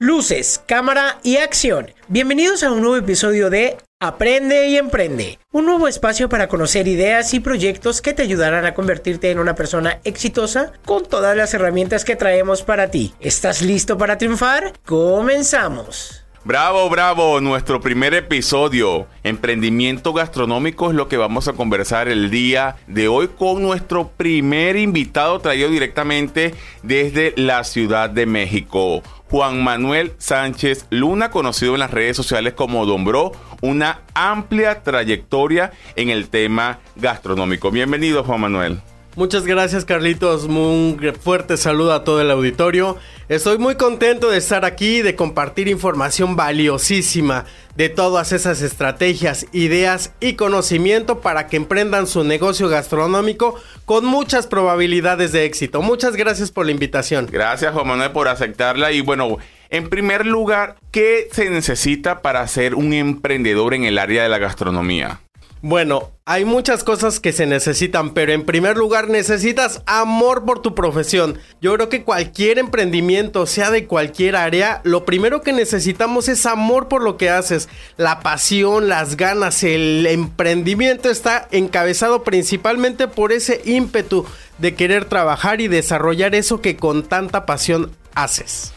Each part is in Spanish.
Luces, cámara y acción. Bienvenidos a un nuevo episodio de Aprende y Emprende, un nuevo espacio para conocer ideas y proyectos que te ayudarán a convertirte en una persona exitosa con todas las herramientas que traemos para ti. ¿Estás listo para triunfar? Comenzamos. Bravo, bravo, nuestro primer episodio, emprendimiento gastronómico es lo que vamos a conversar el día de hoy con nuestro primer invitado traído directamente desde la Ciudad de México. Juan Manuel Sánchez Luna, conocido en las redes sociales como Don Bro, una amplia trayectoria en el tema gastronómico. Bienvenido, Juan Manuel. Muchas gracias Carlitos, un fuerte saludo a todo el auditorio. Estoy muy contento de estar aquí, de compartir información valiosísima de todas esas estrategias, ideas y conocimiento para que emprendan su negocio gastronómico con muchas probabilidades de éxito. Muchas gracias por la invitación. Gracias Juan Manuel por aceptarla y bueno, en primer lugar, ¿qué se necesita para ser un emprendedor en el área de la gastronomía? Bueno, hay muchas cosas que se necesitan, pero en primer lugar necesitas amor por tu profesión. Yo creo que cualquier emprendimiento, sea de cualquier área, lo primero que necesitamos es amor por lo que haces. La pasión, las ganas, el emprendimiento está encabezado principalmente por ese ímpetu de querer trabajar y desarrollar eso que con tanta pasión haces.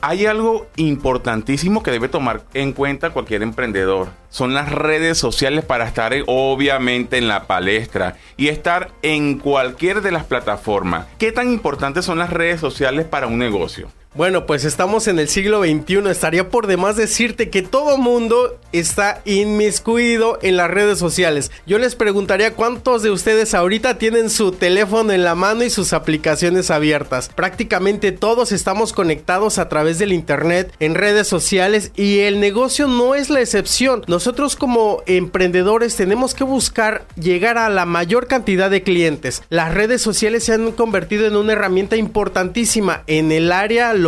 Hay algo importantísimo que debe tomar en cuenta cualquier emprendedor. Son las redes sociales para estar obviamente en la palestra y estar en cualquier de las plataformas. ¿Qué tan importantes son las redes sociales para un negocio? Bueno, pues estamos en el siglo XXI. Estaría por demás decirte que todo mundo está inmiscuido en las redes sociales. Yo les preguntaría cuántos de ustedes ahorita tienen su teléfono en la mano y sus aplicaciones abiertas. Prácticamente todos estamos conectados a través del internet, en redes sociales y el negocio no es la excepción. Nosotros como emprendedores tenemos que buscar llegar a la mayor cantidad de clientes. Las redes sociales se han convertido en una herramienta importantísima en el área local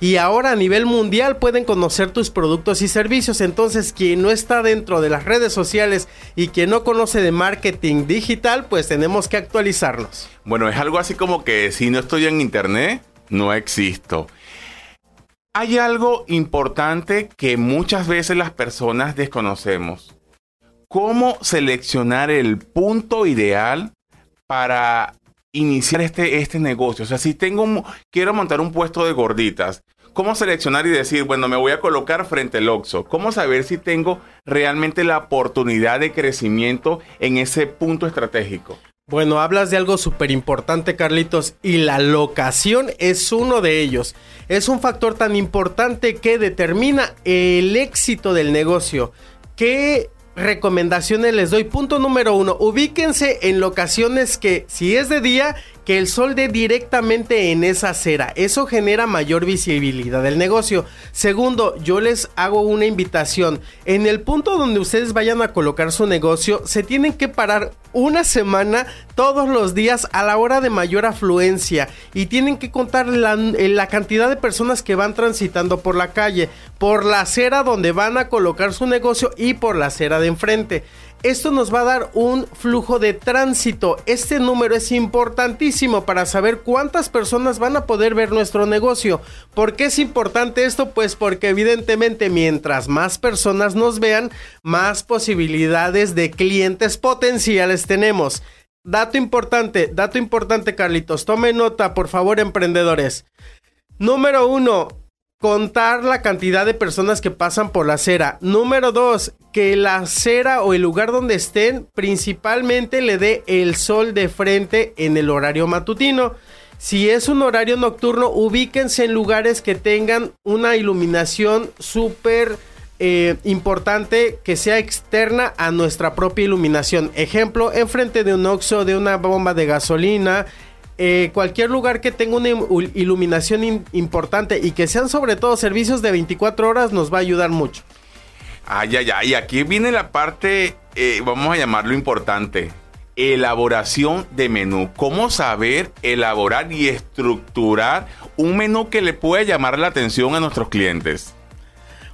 y ahora a nivel mundial pueden conocer tus productos y servicios. Entonces, quien no está dentro de las redes sociales y quien no conoce de marketing digital, pues tenemos que actualizarnos. Bueno, es algo así como que si no estoy en internet, no existo. Hay algo importante que muchas veces las personas desconocemos. ¿Cómo seleccionar el punto ideal para iniciar este, este negocio? O sea, si tengo, quiero montar un puesto de gorditas, ¿cómo seleccionar y decir, bueno, me voy a colocar frente al Oxxo? ¿Cómo saber si tengo realmente la oportunidad de crecimiento en ese punto estratégico? Bueno, hablas de algo súper importante, Carlitos, y la locación es uno de ellos. Es un factor tan importante que determina el éxito del negocio. ¿Qué recomendaciones les doy? Punto número uno, ubíquense en locaciones que, si es de día, que el sol dé directamente en esa acera. Eso genera mayor visibilidad del negocio. Segundo, yo les hago una invitación. En el punto donde ustedes vayan a colocar su negocio, se tienen que parar una semana todos los días a la hora de mayor afluencia y tienen que contar la, la, cantidad de personas que van transitando por la calle, por la acera donde van a colocar su negocio y por la acera de enfrente. Esto nos va a dar un flujo de tránsito. Este número es importantísimo para saber cuántas personas van a poder ver nuestro negocio. ¿Por qué es importante esto? Pues porque evidentemente mientras más personas nos vean, más posibilidades de clientes potenciales tenemos. Dato importante, dato importante Carlitos, tome nota por favor emprendedores. Número uno, contar la cantidad de personas que pasan por la acera. Número dos, que la acera o el lugar donde estén principalmente le dé el sol de frente en el horario matutino. Si es un horario nocturno, ubíquense en lugares que tengan una iluminación súper eh, importante que sea externa a nuestra propia iluminación. Ejemplo, enfrente de un oxo, de una bomba de gasolina, eh, cualquier lugar que tenga una iluminación importante y que sean sobre todo servicios de 24 horas nos va a ayudar mucho. Ay, ay, ay, aquí viene la parte, eh, vamos a llamarlo importante, elaboración de menú. ¿Cómo saber elaborar y estructurar un menú que le pueda llamar la atención a nuestros clientes?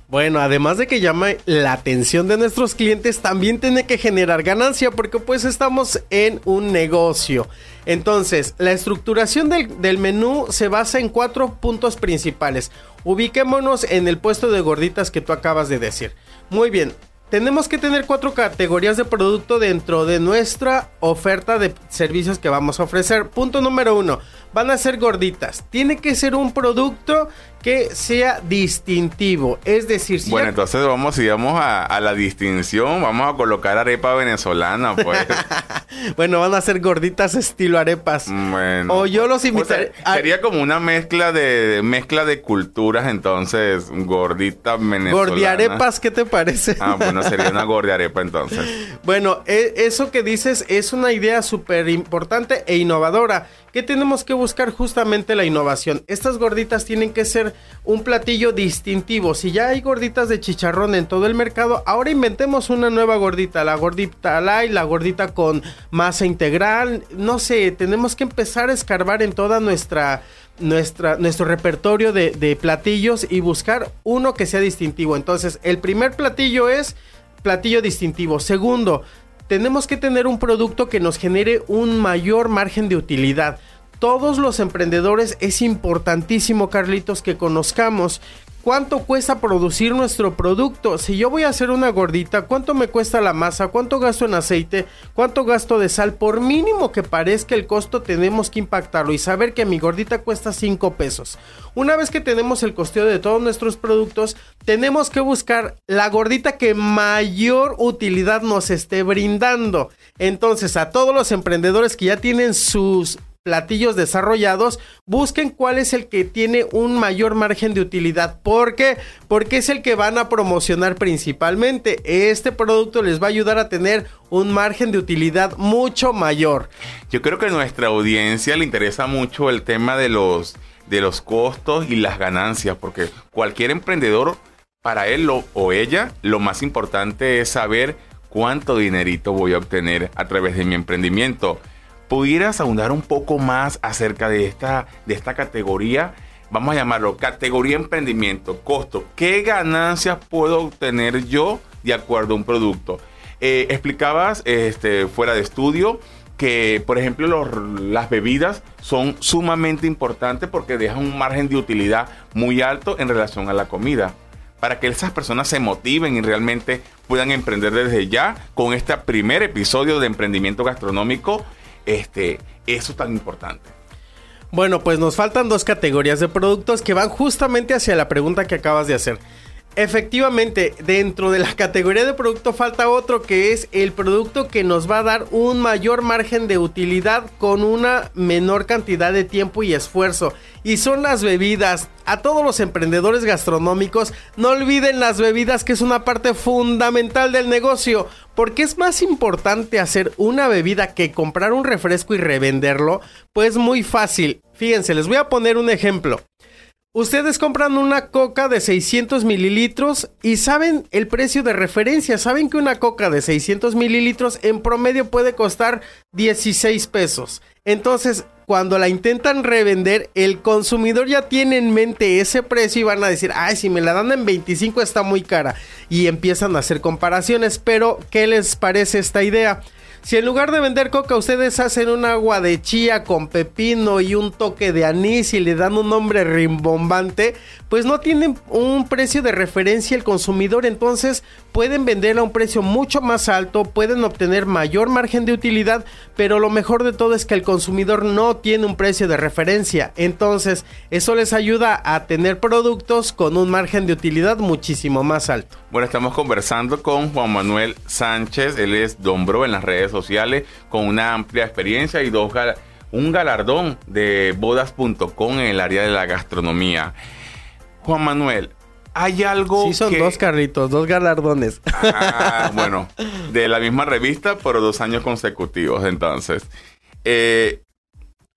Bueno, además de que llame la atención de nuestros clientes, también tiene que generar ganancia porque pues estamos en un negocio. Entonces, la estructuración del, menú se basa en cuatro puntos principales. Ubiquémonos en el puesto de gorditas que tú acabas de decir. Muy bien, tenemos que tener cuatro categorías de producto dentro de nuestra oferta de servicios que vamos a ofrecer. Punto número uno, van a ser gorditas. Tiene que ser un producto que sea distintivo. Es decir, si Bueno, entonces vamos, si vamos a, la distinción, vamos a colocar arepa venezolana, pues. bueno, van a ser gorditas estilo arepas. Bueno. O yo los invitaré. sería como una mezcla de mezcla de culturas, entonces, gordita venezolana. Gordiarepas, ¿qué te parece? ah, bueno, sería una gordiarepa entonces. bueno, e, eso que dices es una idea súper importante e innovadora. ¿Qué tenemos que buscar justamente la innovación? Estas gorditas tienen que ser un platillo distintivo. Si ya hay gorditas de chicharrón en todo el mercado, ahora inventemos una nueva gordita. La gordita light, la gordita con masa integral. No sé, tenemos que empezar a escarbar en toda nuestra nuestra, nuestro repertorio de, de, platillos y buscar uno que sea distintivo. Entonces, el primer platillo es platillo distintivo. Segundo, tenemos que tener un producto que nos genere un mayor margen de utilidad. Todos los emprendedores es importantísimo, Carlitos, que conozcamos cuánto cuesta producir nuestro producto. Si yo voy a hacer una gordita, cuánto me cuesta la masa, cuánto gasto en aceite, cuánto gasto de sal. Por mínimo que parezca el costo, tenemos que impactarlo y saber que mi gordita cuesta 5 pesos. Una vez que tenemos el costeo de todos nuestros productos, tenemos que buscar la gordita que mayor utilidad nos esté brindando. Entonces, a todos los emprendedores que ya tienen sus platillos desarrollados, busquen cuál es el que tiene un mayor margen de utilidad. ¿Por qué? Porque es el que van a promocionar principalmente. Este producto les va a ayudar a tener un margen de utilidad mucho mayor. Yo creo que a nuestra audiencia le interesa mucho el tema de los, de los costos y las ganancias, porque cualquier emprendedor, para él o ella, lo más importante es saber cuánto dinerito voy a obtener a través de mi emprendimiento pudieras ahondar un poco más acerca de esta, de esta categoría, vamos a llamarlo categoría emprendimiento, costo, ¿qué ganancias puedo obtener yo de acuerdo a un producto? Eh, explicabas este, fuera de estudio que, por ejemplo, las bebidas son sumamente importantes porque dejan un margen de utilidad muy alto en relación a la comida. Para que esas personas se motiven y realmente puedan emprender desde ya con este primer episodio de emprendimiento gastronómico este, eso tan importante. Bueno, pues nos faltan dos categorías de productos que van justamente hacia la pregunta que acabas de hacer. Efectivamente, dentro de la categoría de producto falta otro que es el producto que nos va a dar un mayor margen de utilidad con una menor cantidad de tiempo y esfuerzo. Y son las bebidas. A todos los emprendedores gastronómicos, no olviden las bebidas que es una parte fundamental del negocio. Porque es más importante hacer una bebida que comprar un refresco y revenderlo. Pues muy fácil. Fíjense, les voy a poner un ejemplo. Ustedes compran una coca de 600 mililitros y saben el precio de referencia. Saben que una coca de 600 mililitros en promedio puede costar 16 pesos. Entonces, cuando la intentan revender, el consumidor ya tiene en mente ese precio y van a decir, ay, si me la dan en 25 está muy cara. Y empiezan a hacer comparaciones. Pero, ¿qué les parece esta idea? Si en lugar de vender coca ustedes hacen un agua de chía con pepino y un toque de anís y le dan un nombre rimbombante, pues no tienen un precio de referencia el consumidor, entonces pueden venderla a un precio mucho más alto, pueden obtener mayor margen de utilidad, pero lo mejor de todo es que el consumidor no tiene un precio de referencia, entonces eso les ayuda a tener productos con un margen de utilidad muchísimo más alto. Bueno, estamos conversando con Juan Manuel Sánchez, él es Dombro en las redes sociales con una amplia experiencia y dos un galardón de bodas.com en el área de la gastronomía. Juan Manuel, hay algo. Sí, son dos carritos, dos galardones. Ah, bueno, de la misma revista, por dos años consecutivos, entonces. Eh,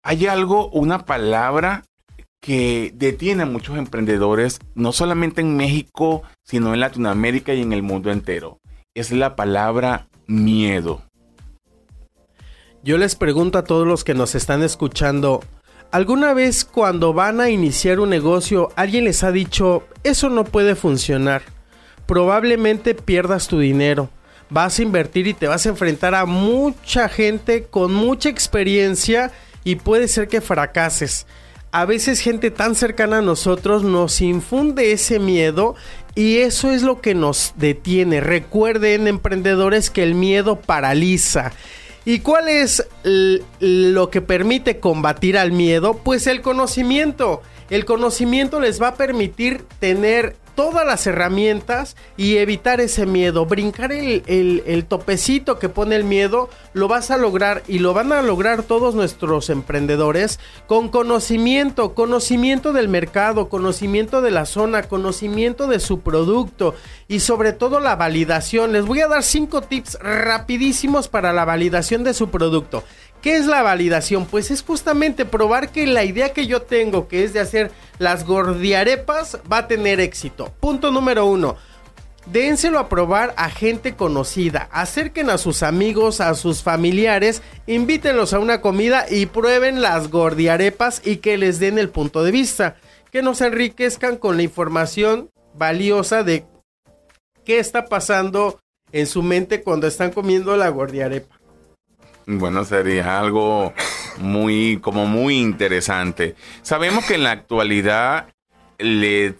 hay algo, una palabra que detiene a muchos emprendedores, no solamente en México, sino en Latinoamérica y en el mundo entero. Es la palabra miedo. Yo les pregunto a todos los que nos están escuchando, ¿alguna vez cuando van a iniciar un negocio alguien les ha dicho, eso no puede funcionar? probablemente pierdas tu dinero. Vas a invertir y te vas a enfrentar a mucha gente con mucha experiencia y puede ser que fracases. A veces gente tan cercana a nosotros nos infunde ese miedo y eso es lo que nos detiene. Recuerden emprendedores que el miedo paraliza. ¿Y cuál es lo que permite combatir al miedo? Pues el conocimiento. El conocimiento les va a permitir tener todas las herramientas y evitar ese miedo. Brincar el, topecito que pone el miedo lo vas a lograr y lo van a lograr todos nuestros emprendedores con conocimiento, conocimiento del mercado, conocimiento de la zona, conocimiento de su producto y sobre todo la validación. Les voy a dar cinco tips rapidísimos para la validación de su producto. ¿Qué es la validación? Pues es justamente probar que la idea que yo tengo, que es de hacer las gordiarepas, va a tener éxito. Punto número uno. Dénselo a probar a gente conocida. Acerquen a sus amigos, a sus familiares, invítenlos a una comida y prueben las gordiarepas y que les den el punto de vista. Que nos enriquezcan con la información valiosa de qué está pasando en su mente cuando están comiendo la gordiarepa. Bueno, sería algo muy, como muy interesante. Sabemos que en la actualidad le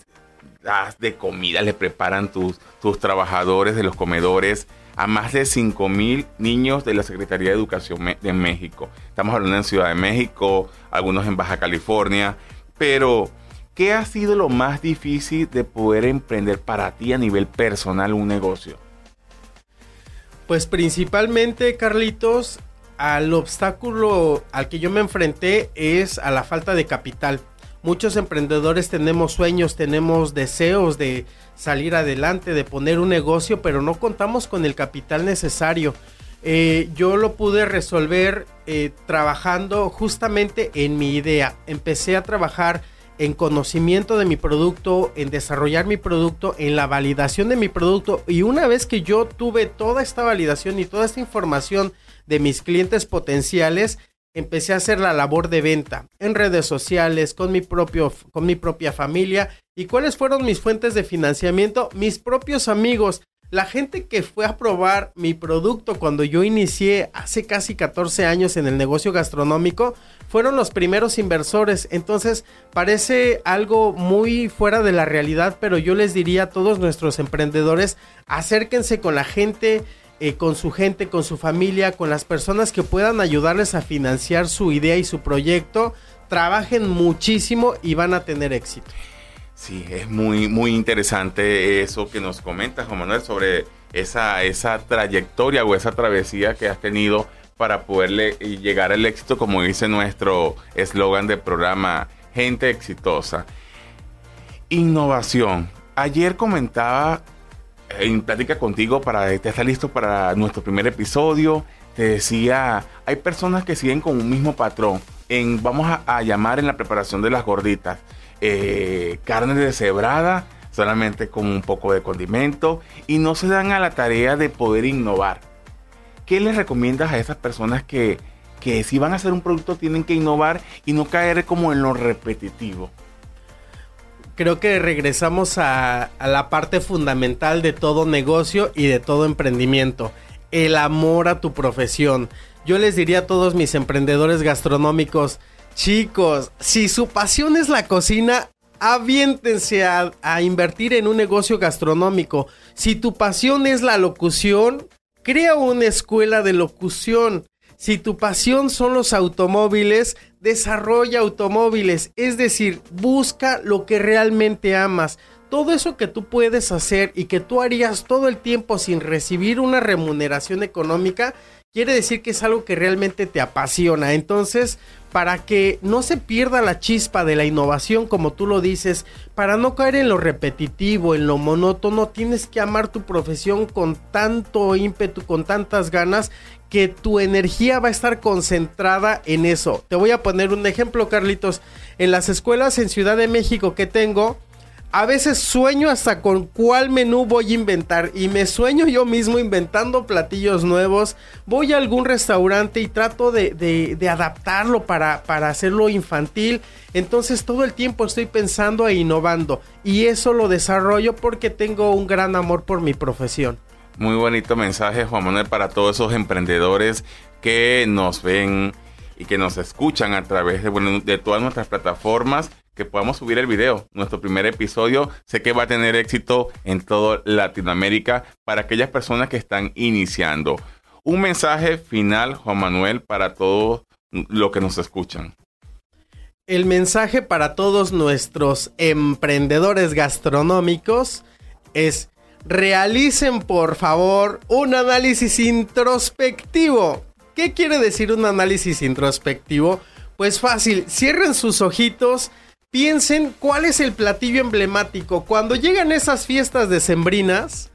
das de comida, le preparan tus, tus trabajadores de los comedores a más de 5 mil niños de la Secretaría de Educación de México. Estamos hablando en Ciudad de México, algunos en Baja California, pero ¿qué ha sido lo más difícil de poder emprender para ti a nivel personal un negocio? Pues principalmente, Carlitos, al obstáculo al que yo me enfrenté es a la falta de capital. Muchos emprendedores tenemos sueños, tenemos deseos de salir adelante, de poner un negocio, pero no contamos con el capital necesario. Eh, yo lo pude resolver eh, trabajando justamente en mi idea. Empecé a trabajar en conocimiento de mi producto, en desarrollar mi producto, en la validación de mi producto. Y una vez que yo tuve toda esta validación y toda esta información de mis clientes potenciales, empecé a hacer la labor de venta en redes sociales, con mi, propio, con mi propia familia. ¿Y cuáles fueron mis fuentes de financiamiento? Mis propios amigos. La gente que fue a probar mi producto cuando yo inicié hace casi 14 años en el negocio gastronómico fueron los primeros inversores. Entonces parece algo muy fuera de la realidad, pero yo les diría a todos nuestros emprendedores, acérquense con la gente eh, con su gente, con su familia, con las personas que puedan ayudarles a financiar su idea y su proyecto, trabajen muchísimo y van a tener éxito. Sí, es muy, muy interesante eso que nos comentas, Juan Manuel, sobre esa, esa trayectoria o esa travesía que has tenido para poderle llegar al éxito, como dice nuestro eslogan del programa, gente exitosa. Innovación. Ayer comentaba en plática contigo para estar listo para nuestro primer episodio. Te decía, hay personas que siguen con un mismo patrón. En, vamos a, llamar en la preparación de las gorditas eh, carne deshebrada, solamente con un poco de condimento, y no se dan a la tarea de poder innovar. ¿Qué les recomiendas a esas personas que, que si van a hacer un producto tienen que innovar y no caer como en lo repetitivo? Creo que regresamos a, la parte fundamental de todo negocio y de todo emprendimiento, el amor a tu profesión. Yo les diría a todos mis emprendedores gastronómicos, chicos, si su pasión es la cocina, aviéntense a, invertir en un negocio gastronómico. Si tu pasión es la locución, crea una escuela de locución. Si tu pasión son los automóviles, desarrolla automóviles, es decir, busca lo que realmente amas. Todo eso que tú puedes hacer y que tú harías todo el tiempo sin recibir una remuneración económica, quiere decir que es algo que realmente te apasiona. Entonces, para que no se pierda la chispa de la innovación, como tú lo dices, para no caer en lo repetitivo, en lo monótono, tienes que amar tu profesión con tanto ímpetu, con tantas ganas, que tu energía va a estar concentrada en eso. Te voy a poner un ejemplo, Carlitos. En las escuelas en Ciudad de México que tengo, a veces sueño hasta con cuál menú voy a inventar y me sueño yo mismo inventando platillos nuevos. Voy a algún restaurante y trato de, adaptarlo para, hacerlo infantil. Entonces todo el tiempo estoy pensando e innovando y eso lo desarrollo porque tengo un gran amor por mi profesión. Muy bonito mensaje Juan Manuel para todos esos emprendedores que nos ven y que nos escuchan a través de todas nuestras plataformas que podamos subir el video. Nuestro primer episodio sé que va a tener éxito en toda Latinoamérica para aquellas personas que están iniciando. Un mensaje final, Juan Manuel, para todos los que nos escuchan. El mensaje para todos nuestros emprendedores gastronómicos es realicen por favor un análisis introspectivo. ¿Qué quiere decir un análisis introspectivo? Pues fácil, cierren sus ojitos piensen cuál es el platillo emblemático. Cuando llegan esas fiestas decembrinas,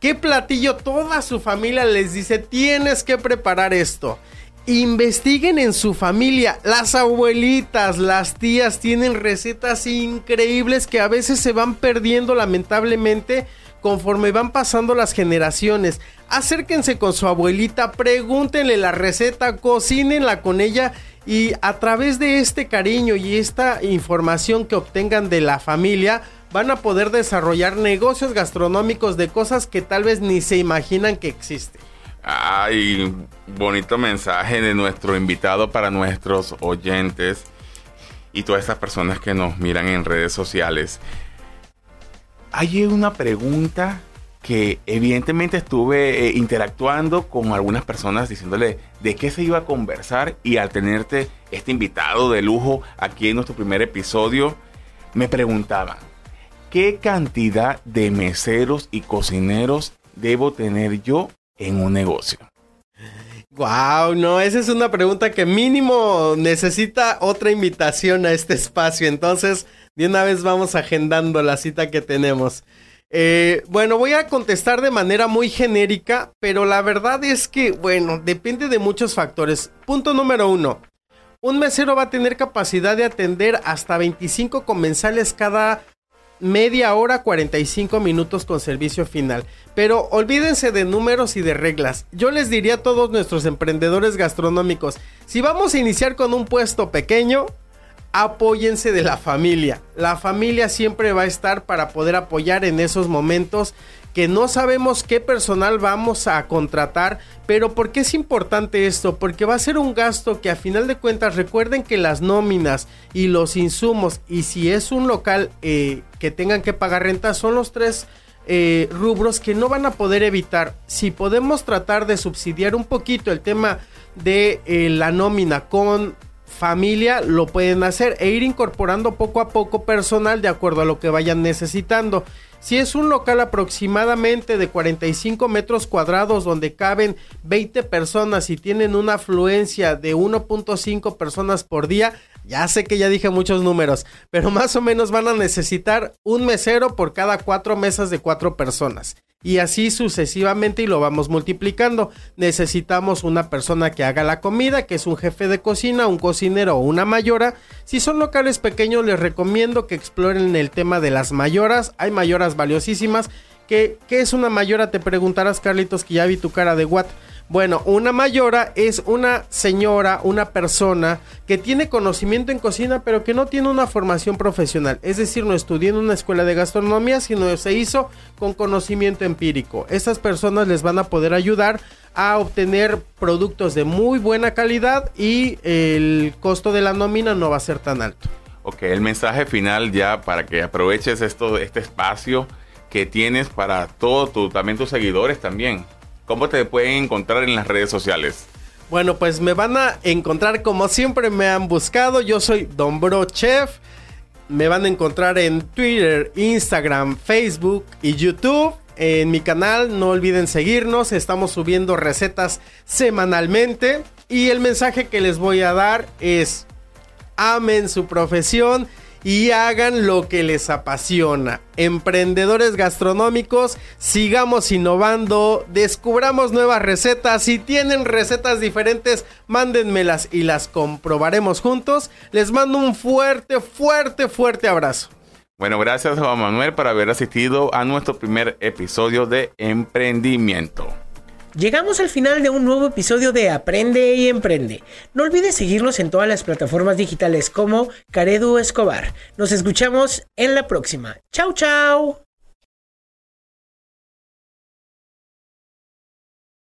¿qué platillo toda su familia les dice tienes que preparar esto? Investiguen en su familia. Las abuelitas, las tías tienen recetas increíbles que a veces se van perdiendo lamentablemente conforme van pasando las generaciones. Acérquense con su abuelita, pregúntenle la receta, cocínenla con ella y a través de este cariño y esta información que obtengan de la familia, van a poder desarrollar negocios gastronómicos de cosas que tal vez ni se imaginan que existen. Ay, bonito mensaje de nuestro invitado para nuestros oyentes y todas estas personas que nos miran en redes sociales. Hay una pregunta que evidentemente estuve eh, interactuando con algunas personas diciéndole de qué se iba a conversar y al tenerte este invitado de lujo aquí en nuestro primer episodio, me preguntaban, ¿qué cantidad de meseros y cocineros debo tener yo en un negocio? Wow, no, esa es una pregunta que mínimo necesita otra invitación a este espacio. Entonces, de una vez vamos agendando la cita que tenemos. Eh, bueno, voy a contestar de manera muy genérica, pero la verdad es que, bueno, depende de muchos factores. Punto número uno. Un mesero va a tener capacidad de atender hasta 25 comensales cada media hora 45 minutos con servicio final. Pero olvídense de números y de reglas. Yo les diría a todos nuestros emprendedores gastronómicos, si vamos a iniciar con un puesto pequeño, apóyense de la familia. La familia siempre va a estar para poder apoyar en esos momentos que no sabemos qué personal vamos a contratar, pero ¿por qué es importante esto? Porque va a ser un gasto que a final de cuentas recuerden que las nóminas y los insumos y si es un local eh, que tengan que pagar renta son los tres eh, rubros que no van a poder evitar. Si podemos tratar de subsidiar un poquito el tema de eh, la nómina con familia lo pueden hacer e ir incorporando poco a poco personal de acuerdo a lo que vayan necesitando. Si es un local aproximadamente de 45 metros cuadrados donde caben 20 personas y tienen una afluencia de 1.5 personas por día, ya sé que ya dije muchos números, pero más o menos van a necesitar un mesero por cada cuatro mesas de cuatro personas y así sucesivamente y lo vamos multiplicando. Necesitamos una persona que haga la comida, que es un jefe de cocina, un cocinero o una mayora. Si son locales pequeños les recomiendo que exploren el tema de las mayoras. Hay mayoras valiosísimas. ¿Qué, qué es una mayora? Te preguntarás Carlitos que ya vi tu cara de what. Bueno, una mayora es una señora, una persona que tiene conocimiento en cocina, pero que no tiene una formación profesional. Es decir, no estudió en una escuela de gastronomía, sino se hizo con conocimiento empírico. Estas personas les van a poder ayudar a obtener productos de muy buena calidad y el costo de la nómina no va a ser tan alto. Ok, el mensaje final ya para que aproveches esto, este espacio que tienes para todos tu, también tus seguidores también. ¿Cómo te pueden encontrar en las redes sociales? Bueno, pues me van a encontrar como siempre me han buscado. Yo soy Don Bro Chef. Me van a encontrar en Twitter, Instagram, Facebook y YouTube. En mi canal, no olviden seguirnos. Estamos subiendo recetas semanalmente. Y el mensaje que les voy a dar es: amen su profesión y hagan lo que les apasiona. Emprendedores gastronómicos, sigamos innovando, descubramos nuevas recetas. Si tienen recetas diferentes, mándenmelas y las comprobaremos juntos. Les mando un fuerte, fuerte, fuerte abrazo. Bueno, gracias Juan Manuel por haber asistido a nuestro primer episodio de Emprendimiento. Llegamos al final de un nuevo episodio de Aprende y Emprende. No olvides seguirnos en todas las plataformas digitales como Caredu Escobar. Nos escuchamos en la próxima. Chau, chau.